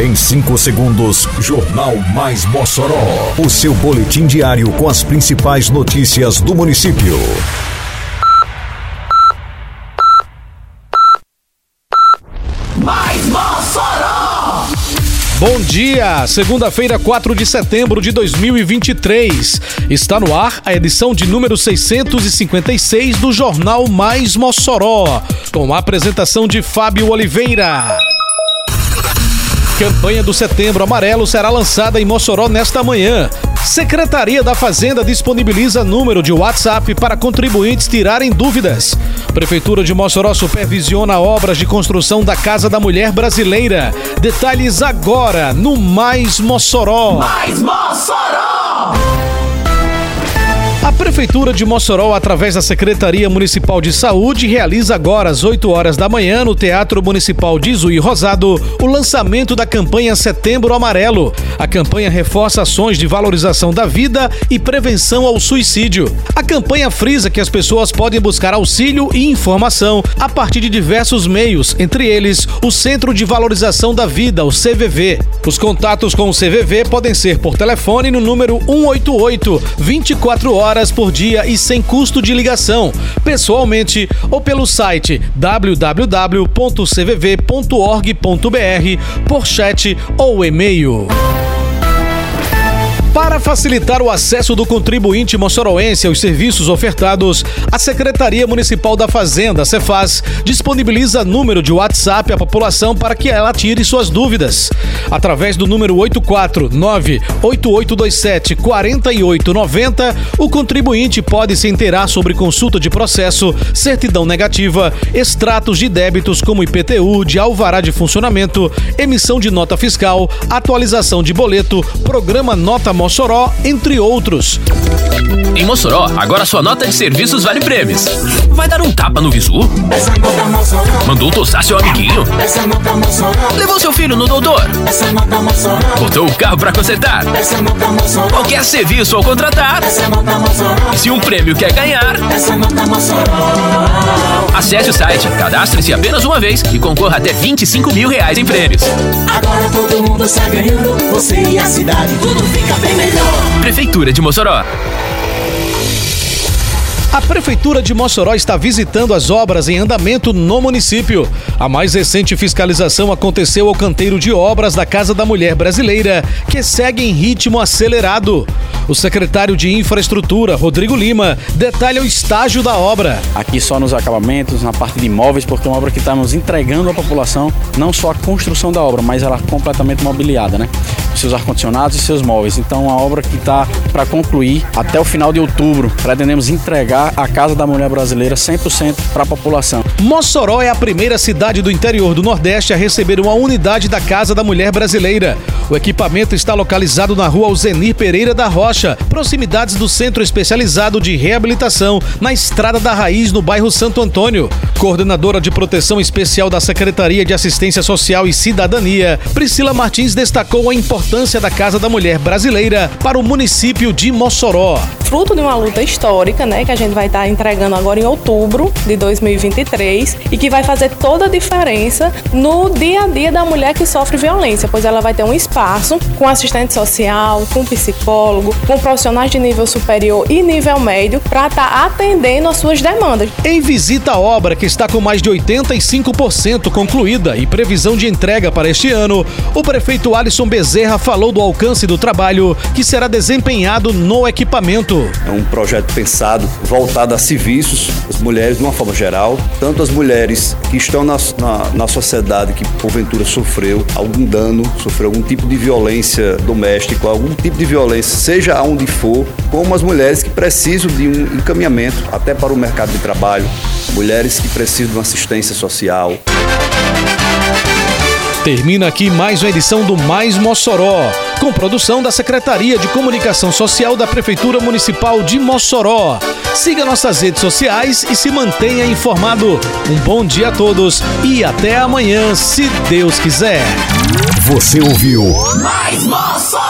Em 5 segundos, Jornal Mais Mossoró. O seu boletim diário com as principais notícias do município. Mais Mossoró! Bom dia, segunda-feira, 4 de setembro de 2023. Está no ar a edição de número 656 do Jornal Mais Mossoró, com a apresentação de Fábio Oliveira. Campanha do Setembro Amarelo será lançada em Mossoró nesta manhã. Secretaria da Fazenda disponibiliza número de WhatsApp para contribuintes tirarem dúvidas. Prefeitura de Mossoró supervisiona obras de construção da Casa da Mulher Brasileira. Detalhes agora no Mais Mossoró. Mais Mossoró! Prefeitura de Mossoró, através da Secretaria Municipal de Saúde, realiza agora às 8 horas da manhã, no Teatro Municipal de Zui Rosado, o lançamento da campanha Setembro Amarelo. A campanha reforça ações de valorização da vida e prevenção ao suicídio. A campanha frisa que as pessoas podem buscar auxílio e informação a partir de diversos meios, entre eles o Centro de Valorização da Vida, o CVV. Os contatos com o CVV podem ser por telefone no número 188 24 horas horas por dia e sem custo de ligação, pessoalmente ou pelo site www.cvv.org.br, por chat ou e-mail. Para facilitar o acesso do contribuinte moçoroense aos serviços ofertados, a Secretaria Municipal da Fazenda, Cefaz, disponibiliza número de WhatsApp à população para que ela tire suas dúvidas. Através do número 849-8827-4890, o contribuinte pode se inteirar sobre consulta de processo, certidão negativa, extratos de débitos como IPTU, de alvará de funcionamento, emissão de nota fiscal, atualização de boleto, programa Nota Mossoró, entre outros. Em Mossoró, agora sua nota de serviços vale prêmios. Vai dar um tapa no visu? Mandou tosar seu amiguinho? Levou seu filho no doutor? Botou o carro para consertar? Qualquer serviço ao contratar? E se um prêmio quer ganhar? Acesse o site, cadastre-se apenas uma vez e concorra até 25 mil reais em prêmios. Agora todo mundo está ganhando, você e a cidade, tudo fica bem melhor. Prefeitura de Mossoró. A Prefeitura de Mossoró está visitando as obras em andamento no município. A mais recente fiscalização aconteceu ao canteiro de obras da Casa da Mulher Brasileira, que segue em ritmo acelerado. O secretário de Infraestrutura, Rodrigo Lima, detalha o estágio da obra. Aqui só nos acabamentos, na parte de imóveis, porque é uma obra que estamos entregando à população não só a construção da obra, mas ela completamente mobiliada, né? Seus ar-condicionados e seus móveis. Então, uma obra que está para concluir até o final de outubro. Pretendemos entregar a Casa da Mulher Brasileira 100% para a população. Mossoró é a primeira cidade do interior do Nordeste a receber uma unidade da Casa da Mulher Brasileira. O equipamento está localizado na rua Alzenir Pereira da Rocha, proximidades do Centro Especializado de Reabilitação, na Estrada da Raiz, no bairro Santo Antônio. Coordenadora de Proteção Especial da Secretaria de Assistência Social e Cidadania, Priscila Martins destacou a importância da Casa da Mulher Brasileira para o município de Mossoró. Fruto de uma luta histórica, né, que a gente vai estar entregando agora em outubro de 2023 e que vai fazer toda a diferença no dia a dia da mulher que sofre violência, pois ela vai ter um espaço com assistente social, com psicólogo, com profissionais de nível superior e nível médio para estar atendendo às suas demandas. Em visita à obra que está com mais de 85% concluída e previsão de entrega para este ano, o prefeito Alisson Bezerra falou do alcance do trabalho que será desempenhado no equipamento. É um projeto pensado, voltado a serviços, as mulheres de uma forma geral, tanto as mulheres que estão na, na, na sociedade que porventura sofreu algum dano, sofreu algum tipo de violência doméstica, algum tipo de violência, seja aonde for, como as mulheres que precisam de um encaminhamento até para o mercado de trabalho, mulheres que precisam de uma assistência social. Termina aqui mais uma edição do Mais Mossoró, com produção da Secretaria de Comunicação Social da Prefeitura Municipal de Mossoró. Siga nossas redes sociais e se mantenha informado. Um bom dia a todos e até amanhã, se Deus quiser. Você ouviu Mais Mossoró!